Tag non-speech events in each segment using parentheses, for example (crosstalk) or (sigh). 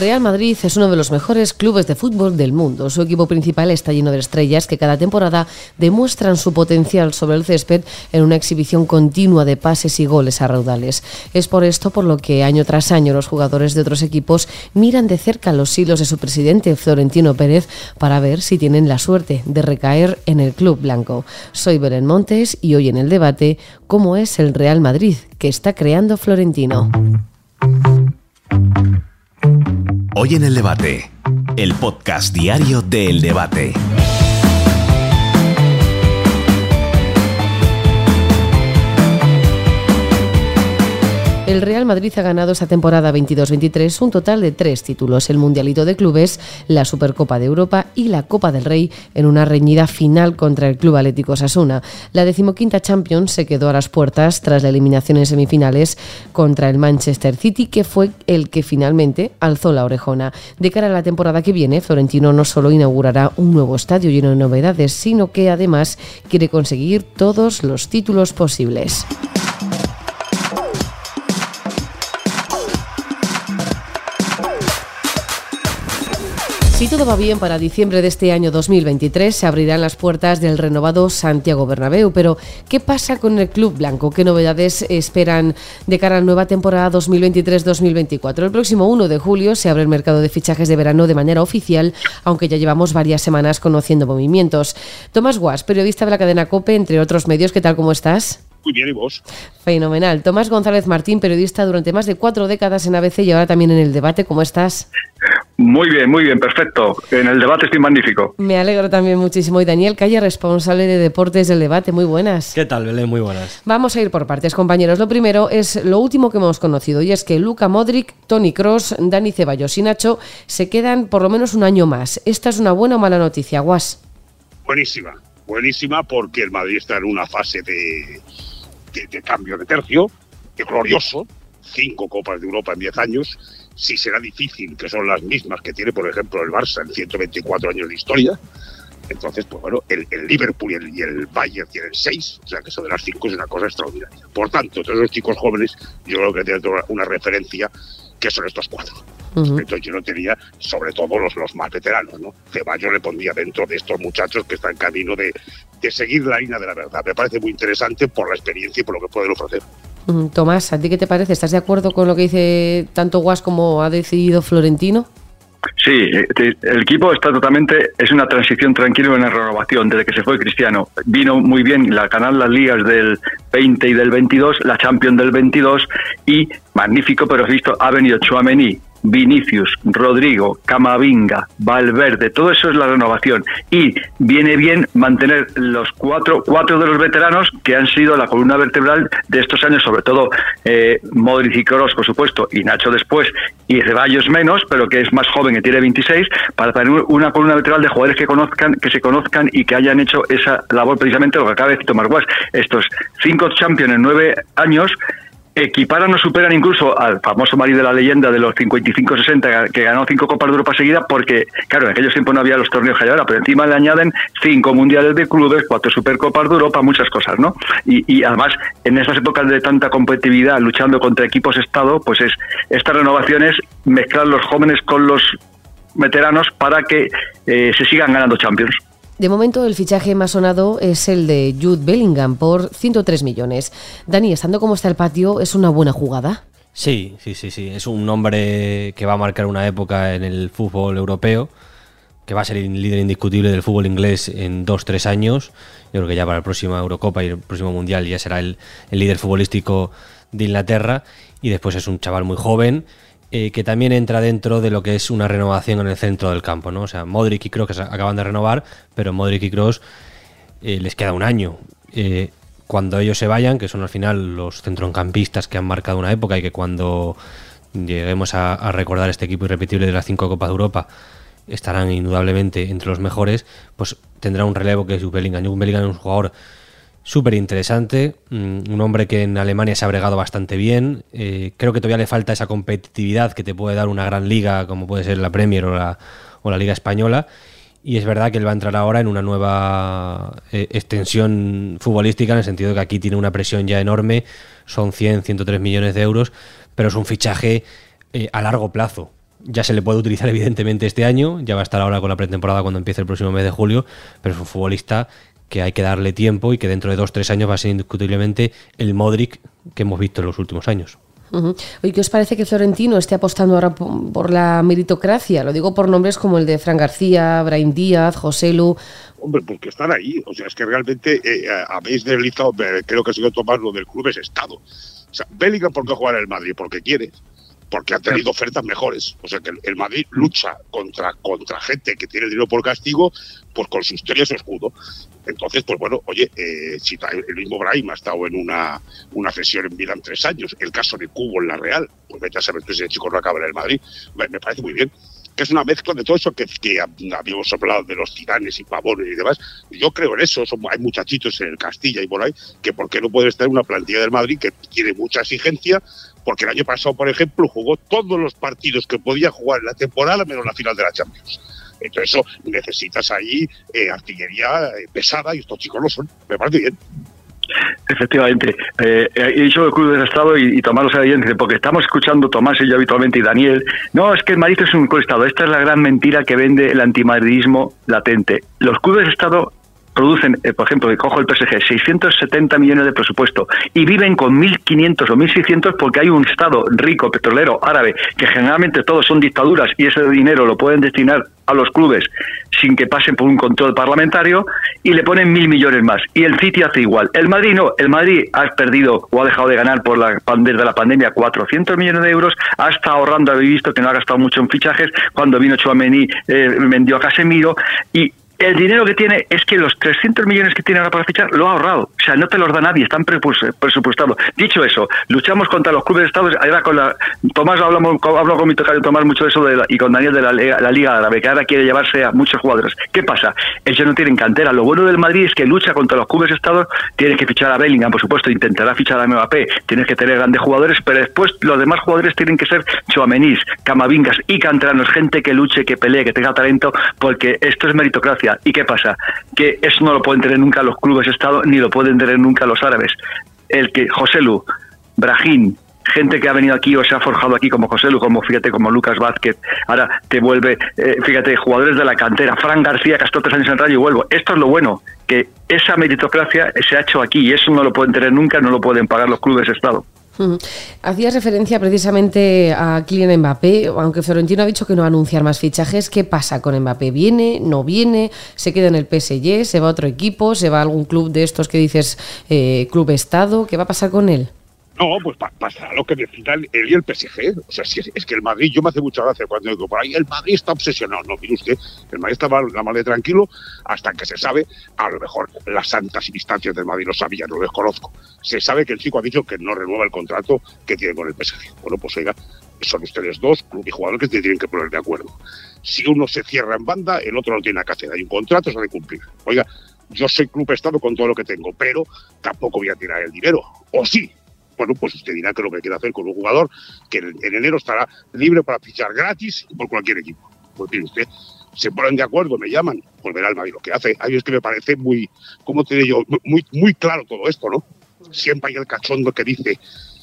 Real Madrid es uno de los mejores clubes de fútbol del mundo. Su equipo principal está lleno de estrellas que cada temporada demuestran su potencial sobre el césped en una exhibición continua de pases y goles a raudales. Es por esto por lo que año tras año los jugadores de otros equipos miran de cerca los hilos de su presidente Florentino Pérez para ver si tienen la suerte de recaer en el club blanco. Soy Beren Montes y hoy en el debate cómo es el Real Madrid que está creando Florentino. Hoy en el debate, el podcast diario de El Debate. El Real Madrid ha ganado esta temporada 22-23 un total de tres títulos, el Mundialito de Clubes, la Supercopa de Europa y la Copa del Rey en una reñida final contra el Club Atlético Sasuna. La decimoquinta Champions se quedó a las puertas tras la eliminación en semifinales contra el Manchester City, que fue el que finalmente alzó la orejona. De cara a la temporada que viene, Florentino no solo inaugurará un nuevo estadio lleno de novedades, sino que además quiere conseguir todos los títulos posibles. Si todo va bien para diciembre de este año 2023 se abrirán las puertas del renovado Santiago Bernabéu, pero ¿qué pasa con el club blanco? ¿Qué novedades esperan de cara a la nueva temporada 2023-2024? El próximo 1 de julio se abre el mercado de fichajes de verano de manera oficial, aunque ya llevamos varias semanas conociendo movimientos. Tomás Guas, periodista de la cadena COPE, entre otros medios, ¿qué tal cómo estás? Muy bien, ¿y vos? Fenomenal. Tomás González Martín, periodista durante más de cuatro décadas en ABC y ahora también en el debate. ¿Cómo estás? (laughs) Muy bien, muy bien, perfecto. En el debate estoy magnífico. Me alegro también muchísimo. Y Daniel Calle, responsable de deportes del debate. Muy buenas. ¿Qué tal, Belén? Muy buenas. Vamos a ir por partes, compañeros. Lo primero es lo último que hemos conocido y es que Luca Modric, Tony Cross, Dani Ceballos y Nacho se quedan por lo menos un año más. ¿Esta es una buena o mala noticia, Guas? Buenísima, buenísima porque el Madrid está en una fase de, de, de cambio de tercio, de glorioso, cinco Copas de Europa en diez años si será difícil, que son las mismas que tiene, por ejemplo, el Barça en 124 años de historia. Entonces, pues bueno, el, el Liverpool y el, y el, Bayern tienen seis, o sea que eso de las cinco es una cosa extraordinaria. Por tanto, todos los chicos jóvenes, yo creo que tienen una referencia que son estos cuatro. Uh -huh. Entonces yo no tenía, sobre todo los, los más veteranos, ¿no? Ceballos le pondría dentro de estos muchachos que están camino de, de seguir la línea de la verdad. Me parece muy interesante por la experiencia y por lo que pueden ofrecer. Tomás, ¿a ti qué te parece? ¿Estás de acuerdo con lo que dice tanto Guas como ha decidido Florentino? Sí, el equipo está totalmente, es una transición tranquila y una renovación desde que se fue Cristiano. Vino muy bien la ganar las ligas del 20 y del 22, la Champions del 22 y magnífico, pero he visto, ha venido Chouameni, Vinicius, Rodrigo, Camavinga, Valverde, todo eso es la renovación. Y viene bien mantener los cuatro, cuatro de los veteranos que han sido la columna vertebral de estos años, sobre todo eh, Modric y Kroos, por supuesto, y Nacho después, y Ceballos menos, pero que es más joven, que tiene 26, para tener una columna vertebral de jugadores que conozcan, que se conozcan y que hayan hecho esa labor precisamente lo que acaba de decir Tomás Guas, estos cinco champions en nueve años equiparan o superan incluso al famoso Madrid de la leyenda de los 55-60 que ganó cinco Copas de Europa seguidas porque, claro, en aquellos tiempos no había los torneos que hay ahora, pero encima le añaden cinco Mundiales de Clubes, cuatro Supercopas de Europa, muchas cosas, ¿no? Y, y además, en esas épocas de tanta competitividad, luchando contra equipos Estado, pues es estas renovaciones, mezclar los jóvenes con los veteranos para que eh, se sigan ganando Champions. De momento, el fichaje más sonado es el de Jude Bellingham por 103 millones. Dani, estando como está el patio, ¿es una buena jugada? Sí, sí, sí, sí. Es un nombre que va a marcar una época en el fútbol europeo, que va a ser el líder indiscutible del fútbol inglés en dos, tres años. Yo creo que ya para la próxima Eurocopa y el próximo Mundial ya será el, el líder futbolístico de Inglaterra. Y después es un chaval muy joven eh, que también entra dentro de lo que es una renovación en el centro del campo, ¿no? O sea, Modric y Kroos acaban de renovar, pero Modric y Kroos eh, les queda un año. Eh, cuando ellos se vayan, que son al final los centrocampistas que han marcado una época y que cuando lleguemos a, recordar este equipo irrepetible de las cinco Copas de Europa estarán indudablemente entre los mejores, pues tendrá un relevo que es Bellingham. Jude Bellingham es un jugador súper interesante, un hombre que en Alemania se ha bregado bastante bien, eh, creo que todavía le falta esa competitividad que te puede dar una gran liga como puede ser la Premier o la, o la Liga Española, y es verdad que él va a entrar ahora en una nueva eh, extensión futbolística en el sentido de que aquí tiene una presión ya enorme, son 100, 103 millones de euros, pero es un fichaje eh, a largo plazo. ya se le puede utilizar (laughs) evidentemente este año, ya va a estar ahora con la pretemporada cuando empiece el próximo mes de julio, pero es un futbolista que hay que darle tiempo y que dentro de dos tres años va a ser indiscutiblemente el Modric que hemos visto en los últimos años. Oye, ¿qué os parece que Florentino esté apostando ahora por, la meritocracia? Lo digo por nombres como el de Fran García, Brian Díaz, José Lu. Hombre, porque están ahí. O sea, es que realmente eh, habéis deslizado, creo que ha sido tomar lo del club es Estado. O sea, Bellingham, ¿por qué jugar en el Madrid? Porque quiere porque ha tenido ofertas mejores. O sea que el Madrid lucha contra, contra gente que tiene dinero por castigo, pues con su historia y su escudo. Entonces, pues bueno, oye, eh, si el mismo Brahim ha estado en una, una sesión en Milán tres años, el caso de Cubo en la Real, pues vete a saber si ese chico no acaba en el Madrid, me, parece muy bien que es una mezcla de todo eso que, que habíamos hablado de los tiranes y pavones y demás. Yo creo en eso, hay muchachitos en el Castilla y por ahí, que por qué no puede estar en una plantilla del Madrid que tiene mucha exigencia, porque el año pasado, por ejemplo, jugó todos los partidos que podía jugar en la temporada menos la final de la Champions. Entonces eso necesitas ahí eh, artillería eh, pesada y estos chicos lo son. Me parece bien. Efectivamente. Eh, he dicho el Club del Estado y, Tomás lo sabe porque estamos escuchando Tomás y yo habitualmente y Daniel. No, es que el Madrid es un club de Estado. Esta es la gran mentira que vende el antimadridismo latente. Los clubes de Estado producen, eh, por ejemplo, cojo el PSG, 670 millones de presupuesto y viven con 1.500 o 1.600 porque hay un Estado rico, petrolero, árabe, que generalmente todos son dictaduras y ese dinero lo pueden destinar a los clubes sin que pasen por un control parlamentario y le ponen mil millones más. Y el City hace igual. El Madrid no. El Madrid ha perdido o ha dejado de ganar por la, desde la pandemia 400 millones de euros. Ha estado ahorrando, habéis visto que no ha gastado mucho en fichajes. Cuando vino Chouameni eh, vendió a Casemiro y el dinero que tiene es que los 300 millones que tiene ahora para fichar lo ha ahorrado. O sea, no te los da nadie, están presupuestados. Dicho eso, luchamos contra los clubes de Estado. Ahora con la, Tomás, hablamos, hablo con mi tocayo Tomás mucho de eso de y con Daniel de la, la, Liga Árabe, que ahora quiere llevarse a muchos jugadores. ¿Qué pasa? Ellos no tienen cantera. Lo bueno del Madrid es que lucha contra los clubes de Estado. Tienes que fichar a Bellingham, por supuesto, intentará fichar a Mbappé. Tienes que tener grandes jugadores, pero después los demás jugadores tienen que ser Chouamenis, Camavingas y canteranos, gente que luche, que pelee, que tenga talento, porque esto es meritocracia ¿Y qué pasa? Que eso no lo pueden tener nunca los clubes de Estado ni lo pueden tener nunca los árabes. El que José Lu, Brahim, gente que ha venido aquí o se ha forjado aquí como José Lu, como fíjate, como Lucas Vázquez, ahora te vuelve, eh, fíjate, jugadores de la cantera, Fran García, que ha estado tres años en Rayo y vuelvo. Esto es lo bueno, que esa meritocracia se ha hecho aquí y eso no lo pueden tener nunca, no lo pueden pagar los clubes de Estado. Hacías referencia precisamente a Kylian Mbappé, aunque Florentino ha dicho que no va a anunciar más fichajes. ¿Qué pasa con Mbappé? ¿Viene? ¿No viene? ¿Se queda en el PSG? ¿Se va a otro equipo? ¿Se va a algún club de estos que dices eh, club estado? ¿Qué va a pasar con él? No, pues pasa lo que necesitan él y el PSG. O sea, si es, que el Madrid, yo me hace mucha gracia cuando digo por ahí, el Madrid está obsesionado. No, mire usted, el Madrid está la mal de tranquilo hasta que se sabe, a lo mejor las santas instancias del Madrid lo sabían, no lo desconozco. Se sabe que el chico ha dicho que no renueva el contrato que tiene con el PSG. Bueno, pues oiga, son ustedes dos, club y jugador, que se tienen que poner de acuerdo. Si uno se cierra en banda, el otro no tiene que hacer. Hay un contrato, se ha de cumplir. Oiga, yo soy club estado con todo lo que tengo, pero tampoco voy a tirar el dinero. O sí, bueno, pues usted dirá que lo que quiere hacer con un jugador que en, enero estará libre para fichar gratis por cualquier equipo. Pues mire usted, se ponen de acuerdo, me llaman, pues verá el Madrid lo que hace. A es que me parece muy, ¿cómo te yo? Muy, muy claro todo esto, ¿no? Siempre hay el cachondo que dice,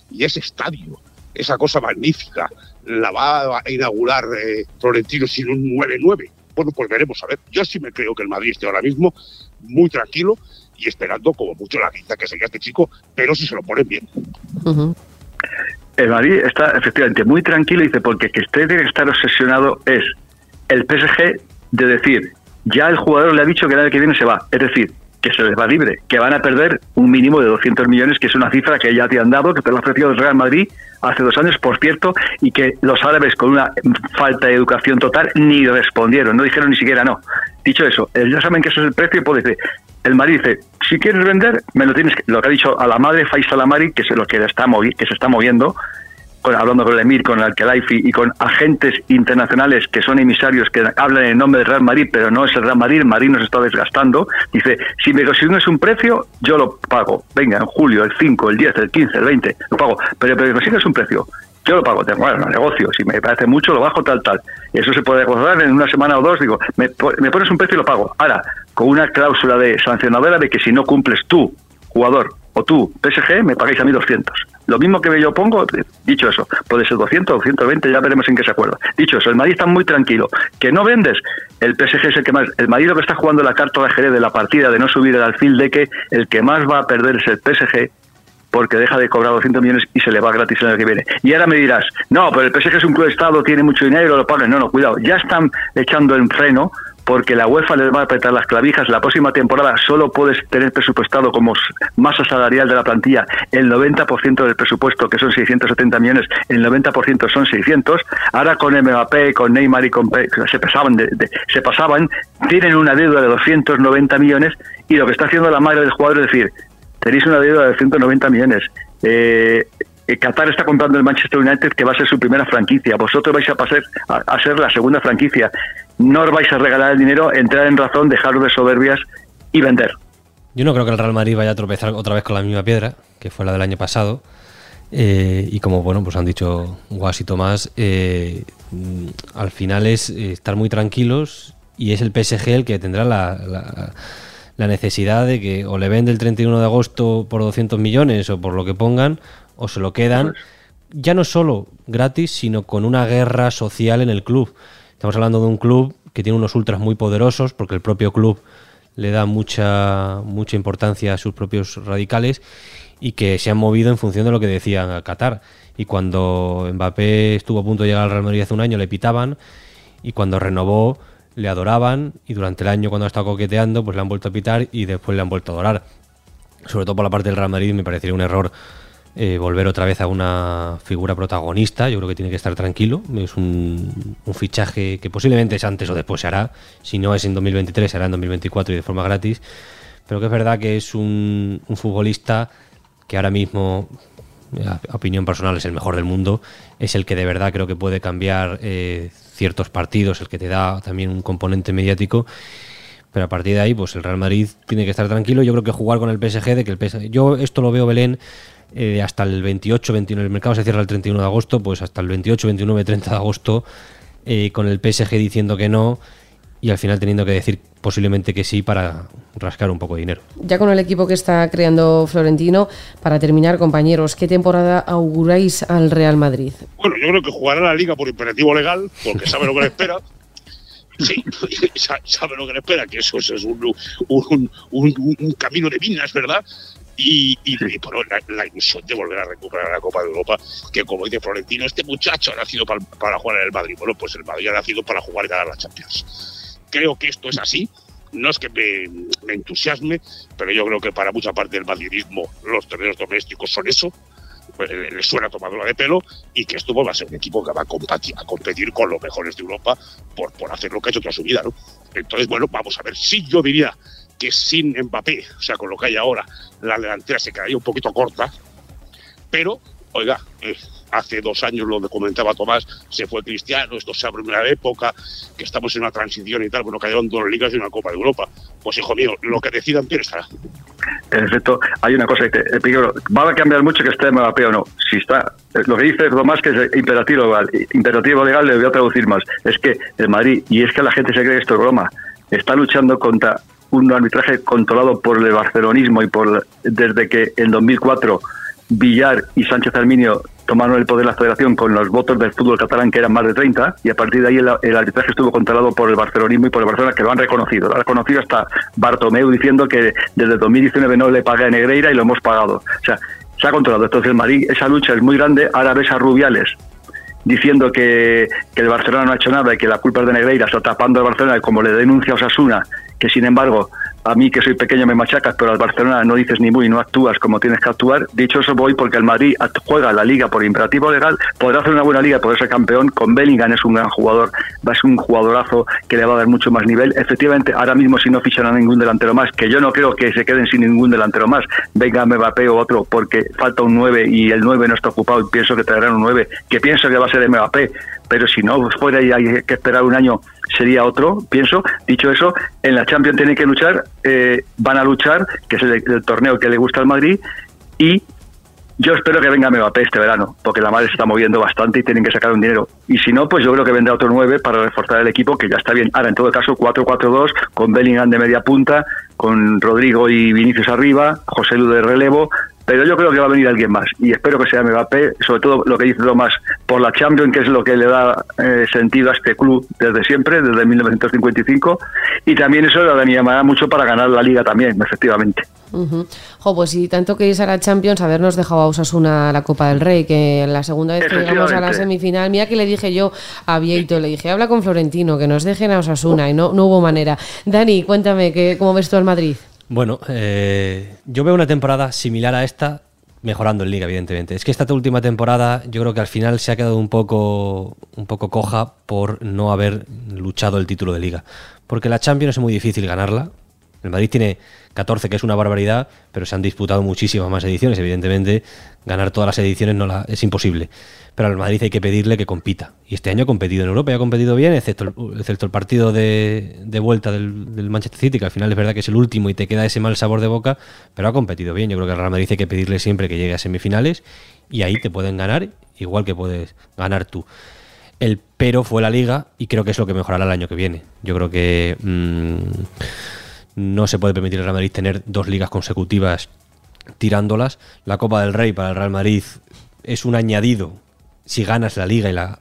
y ese estadio, esa cosa magnífica, la va a inaugurar eh, Florentino sin un 9-9. Bueno, pues veremos a ver. Yo sí me creo que el Madrid esté ahora mismo muy tranquilo y esperando como mucho la quinta que sería este chico, pero si se lo ponen bien. El Madrid está efectivamente muy tranquilo y dice, porque que usted tiene que estar obsesionado es el PSG de decir, ya el jugador le ha dicho que el año que viene se va. Es decir, que se les va libre, que van a perder un mínimo de 200 millones, que es una cifra que ya te han dado, que te lo ha ofrecido el Real Madrid hace dos años, por cierto, y que los árabes con una falta de educación total ni respondieron, no dijeron ni siquiera no. Dicho eso, ya saben que eso es el precio y puede decir, el Madrid dice, si quieres vender, me lo tienes que, lo que ha dicho a la madre Faisal Amari, que es lo que está que se está moviendo, hablando con el Emir, con el Kelaifi y con agentes internacionales que son emisarios que hablan en nombre del Real Madrid, pero no es el Real Madrid, el Madrid nos está desgastando. Dice, si me consigues un precio, yo lo pago. Venga, en julio, el 5, el 10, el 15, el 20, lo pago. Pero, pero me consigues un precio, yo lo pago, tengo bueno, negocio, si me parece mucho lo bajo tal, tal. Y eso se puede acordar en una semana o dos, digo, me, pones un precio y lo pago. Ahora, con una cláusula de sancionadora de que si no cumples tú, jugador o tú, PSG, me pagáis a mí 200. Lo mismo que yo pongo, dicho eso, puede ser 200 o 120, ya veremos en qué se acuerda. Dicho eso, el Madrid está muy tranquilo. ¿Que no vendes? El PSG es el que más. El Madrid lo que está jugando la carta de Jerez de la partida de no subir el alfil de que el que más va a perder es el PSG porque deja de cobrar 200 millones y se le va gratis el año que viene. Y ahora me dirás, no, pero el PSG es un club de Estado, tiene mucho dinero, lo pagan. No, no, cuidado, ya están echando en freno porque la UEFA les va a apretar las clavijas. La próxima temporada solo puedes tener presupuestado como masa salarial de la plantilla el 90% del presupuesto, que son 670 millones, el 90% son 600. Ahora con Mbappé, con Neymar y con se pasaban, se pasaban, tienen una deuda de 290 millones y lo que está haciendo la madre del jugador es decir, tenéis una deuda de 190 millones. Eh, eh, Qatar está comprando el Manchester United, que va a ser su primera franquicia. Vosotros vais a pasar a ser la segunda franquicia no os vais a regalar el dinero, entrar en razón, dejaros de soberbias y vender. Yo no creo que el Real Madrid vaya a tropezar otra vez con la misma piedra, que fue la del año pasado. Eh, y como bueno, pues han dicho Guas y Tomás, eh, al final es eh, estar muy tranquilos y es el PSG el que tendrá la, la, necesidad de que o le vende el 31 de agosto por 200 millones o por lo que pongan, o se lo quedan, ya no solo gratis, sino con una guerra social en el club. Estamos hablando de un club que tiene unos ultras muy poderosos, porque el propio club le da mucha, mucha importancia a sus propios radicales y que se han movido en función de lo que decían Qatar. Y cuando Mbappé estuvo a punto de llegar al Real Madrid hace un año, le pitaban, y cuando renovó, le adoraban, y durante el año, cuando ha estado coqueteando, pues le han vuelto a pitar y después le han vuelto a adorar. Sobre todo por la parte del Real Madrid, me parecería un error eh, volver otra vez a una figura protagonista. Yo creo que tiene que estar tranquilo. Es un, fichaje que posiblemente es antes o después se hará. Si no es en 2023, será en 2024 y de forma gratis. Pero que es verdad que es un, futbolista que ahora mismo, a opinión personal, es el mejor del mundo. Es el que de verdad creo que puede cambiar eh, ciertos partidos, el que te da también un componente mediático pero a partir de ahí, pues el Real Madrid tiene que estar tranquilo. Yo creo que jugar con el PSG, de que el PSG, yo esto lo veo Belén eh, hasta el 28, 29, el mercado se cierra el 31 de agosto, pues hasta el 28, 29, 30 de agosto, eh, con el PSG diciendo que no y al final teniendo que decir posiblemente que sí para rascar un poco de dinero. Ya con el equipo que está creando Florentino, para terminar, compañeros, ¿qué temporada auguráis al Real Madrid? Bueno, yo creo que jugará la liga por imperativo legal, porque sabe lo que le espera. Sí, (laughs) sabe lo que le espera, que eso, es un, un, un, camino de minas, ¿verdad? y, y, por la, ilusión de volver a recuperar la Copa de Europa, que como dice Florentino, este muchacho ha nacido para, jugar en el Madrid. Bueno, pues el Madrid ha nacido para jugar y ganar la Champions. Creo que esto es así. No es que me, entusiasme, pero yo creo que para mucha parte del madridismo los terrenos domésticos son eso. Pues, le, suena tomadura de pelo y que esto va a ser un equipo que va a competir, con los mejores de Europa por, por hacer lo que ha hecho toda su vida. ¿no? Entonces, bueno, vamos a ver. si yo diría que sin Mbappé, o sea, con lo que hay ahora, la delantera se quedaría un poquito corta, pero, oiga, eh, hace dos años lo comentaba Tomás, se fue Cristiano, esto se abre una época, que estamos en una transición y tal, bueno, cayeron dos ligas y una Copa de Europa. Pues hijo mío, lo que decidan bien estará. En efecto, hay una cosa que te, va a cambiar mucho que esté Mbappé o no. Si está, eh, lo que dice Tomás que es imperativo legal, imperativo legal le voy a traducir más, es que el Madrid, y es que la gente se cree que esto es broma, está luchando contra un arbitraje controlado por el barcelonismo y por desde que en 2004 Villar y Sánchez Arminio tomaron el poder de la federación con los votos del fútbol catalán que eran más de 30 y a partir de ahí el, arbitraje estuvo controlado por el barcelonismo y por el Barcelona que lo han reconocido. Lo ha reconocido hasta Bartomeu diciendo que desde 2019 no le paga a Negreira y lo hemos pagado. O sea, se ha controlado. Entonces el Madrid, esa lucha es muy grande. Ahora ves a Rubiales diciendo que, el Barcelona no ha hecho nada y que la culpa es de Negreira, está tapando al Barcelona como le denuncia Osasuna que sin embargo a mí que soy pequeño me machacas, pero al Barcelona no dices ni muy, no actúas como tienes que actuar. Dicho eso voy porque el Madrid juega la liga por imperativo legal, podrá hacer una buena liga, poder ser campeón, con Bellingham es un gran jugador, va a ser un jugadorazo que le va a dar mucho más nivel. Efectivamente, ahora mismo si no fichan a ningún delantero más, que yo no creo que se queden sin ningún delantero más, venga Mbappé o otro, porque falta un 9 y el 9 no está ocupado y pienso que traerán un 9, que pienso que va a ser Mbappé, pero si no fuera y hay que esperar un año sería otro, pienso. Dicho eso, en la Champions tienen que luchar, eh, van a luchar, que es el, torneo que le gusta al Madrid, y Yo espero que venga Mbappé este verano, porque la madre se está moviendo bastante y tienen que sacar un dinero. Y si no, pues yo creo que vendrá otro 9 para reforzar el equipo, que ya está bien. Ahora, en todo caso, 4-4-2, con Bellingham de media punta, con Rodrigo y Vinicius arriba, José Lu de relevo, pero yo creo que va a venir alguien más y espero que sea Mbappé, sobre todo lo que dice Tomás, por la Champions, que es lo que le da eh, sentido a este club desde siempre, desde 1955, y también eso le animará mucho para ganar la Liga también, efectivamente. Jo, pues si tanto queréis a la Champions, habernos dejado a Osasuna la Copa del Rey, que la segunda vez que llegamos a la semifinal, mira que le dije yo a Vieito, le dije, habla con Florentino, que nos dejen a Osasuna, y no, no hubo manera. Dani, cuéntame, que, ¿cómo ves tú al Madrid? Bueno, eh, yo veo una temporada similar a esta, mejorando en liga, evidentemente. Es que esta última temporada yo creo que al final se ha quedado un poco, un poco coja por no haber luchado el título de liga. Porque la Champions es muy difícil ganarla. El Madrid tiene 14, que es una barbaridad, pero se han disputado muchísimas más ediciones. Evidentemente, ganar todas las ediciones no es imposible pero al Madrid hay que pedirle que compita. Y este año ha competido en Europa y ha competido bien, excepto el, excepto el partido de, vuelta del, Manchester City, que al final es verdad que es el último y te queda ese mal sabor de boca, pero ha competido bien. Yo creo que al Real Madrid hay que pedirle siempre que llegue a semifinales y ahí te pueden ganar, igual que puedes ganar tú. El pero fue la liga y creo que es lo que mejorará el año que viene. Yo creo que mm, no se puede permitir al Real Madrid tener dos ligas consecutivas tirándolas. La Copa del Rey para el Real Madrid es un añadido si ganas la liga y la,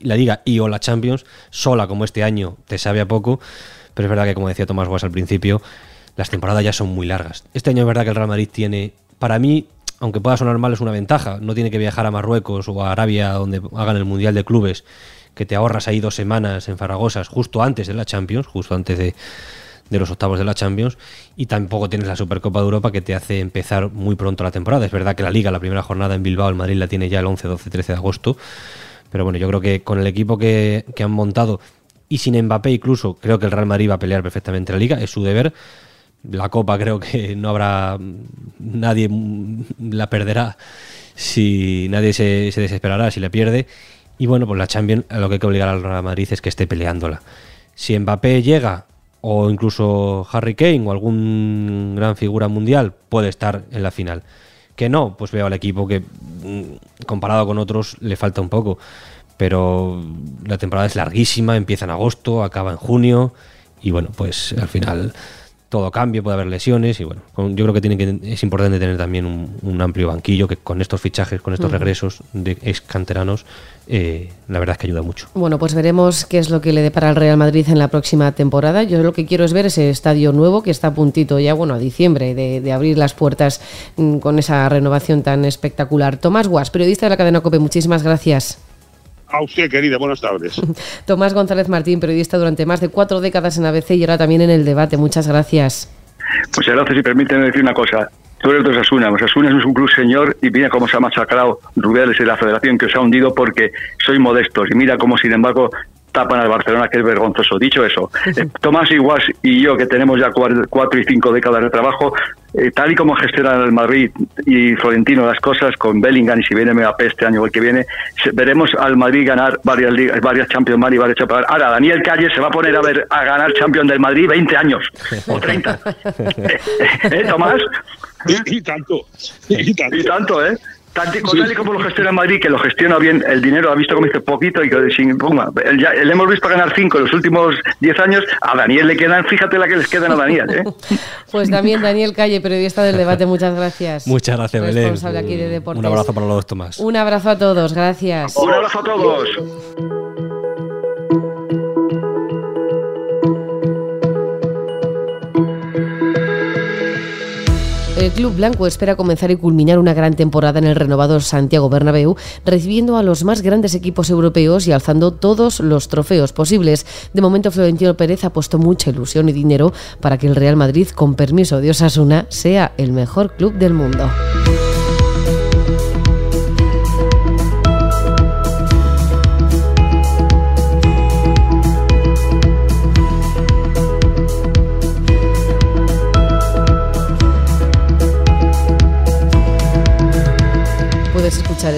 la liga y o la Champions, sola como este año te sabe a poco, pero es verdad que como decía Tomás Guas al principio, las temporadas ya son muy largas. Este año es verdad que el Real Madrid tiene, para mí, aunque pueda sonar mal, es una ventaja. No tiene que viajar a Marruecos o a Arabia donde hagan el Mundial de Clubes, que te ahorras ahí dos semanas en Faragosas, justo antes de la Champions, justo antes de, de los octavos de la Champions y tampoco tienes la Supercopa de Europa que te hace empezar muy pronto la temporada. Es verdad que la liga, la primera jornada en Bilbao, el Madrid la tiene ya el 11, 12, 13 de agosto, pero bueno, yo creo que con el equipo que, han montado y sin Mbappé incluso, creo que el Real Madrid va a pelear perfectamente la liga, es su deber. La Copa creo que no habrá nadie la perderá si nadie se, se desesperará si la pierde. Y bueno, pues la Champions lo que hay que obligar al Real Madrid es que esté peleándola. Si Mbappé llega o incluso Harry Kane o algún gran figura mundial puede estar en la final. Que no, pues veo al equipo que mm, comparado con otros le falta un poco. Pero la temporada es larguísima, empieza en agosto, acaba en junio y bueno, pues al final todo cambia, puede haber lesiones y bueno, yo creo que, tiene que es importante tener también un, amplio banquillo que con estos fichajes, con estos regresos de ex canteranos, eh, la verdad es que ayuda mucho. Bueno, pues veremos qué es lo que le depara al Real Madrid en la próxima temporada. Yo lo que quiero es ver ese estadio nuevo que está a puntito ya, bueno, a diciembre, de, de abrir las puertas mm, con esa renovación tan espectacular. Tomás Guas, periodista de la cadena COPE, muchísimas gracias. A usted, querida, buenas tardes. (laughs) Tomás González Martín, periodista durante más de cuatro décadas en ABC y ahora también en el debate. Muchas gracias. Muchas gracias y permíteme decir una cosa. Tú eres de Osasuna. Osasuna es un club señor y mira cómo se ha masacrado Rubiales y la federación que os ha hundido porque soy modestos. Y mira cómo, sin embargo, tapan al Barcelona, que es vergonzoso. Dicho eso, (laughs) eh, Tomás Iguas y yo, que tenemos ya cuatro y cinco décadas de trabajo, eh, tal y como gestionan el Madrid y Florentino las cosas con Bellingham y si viene Mbappé este año o el que viene, veremos al Madrid ganar varias ligas, varias Champions Madrid y varias Champions. Ahora, Daniel Calle se va a poner a ver a ganar Champions del Madrid 20 años o 30. (laughs) (laughs) ¿Eh, Tomás? Y, tanto. Y tanto, y tanto ¿eh? Tal, y como lo gestiona Madrid, que lo gestiona bien, el dinero ha visto como dice poquito y que sin puma. Le hemos visto ganar cinco en los últimos diez años. A Daniel le quedan, fíjate la que les quedan a Daniel. ¿eh? (laughs) pues también Daniel Calle, periodista del debate, muchas gracias. Muchas gracias, Belén. Un abrazo para los dos, Tomás. Un abrazo a todos, gracias. Un abrazo a todos. El Club Blanco espera comenzar y culminar una gran temporada en el renovado Santiago Bernabéu, recibiendo a los más grandes equipos europeos y alzando todos los trofeos posibles. De momento, Florentino Pérez ha puesto mucha ilusión y dinero para que el Real Madrid, con permiso de Osasuna, sea el mejor club del mundo.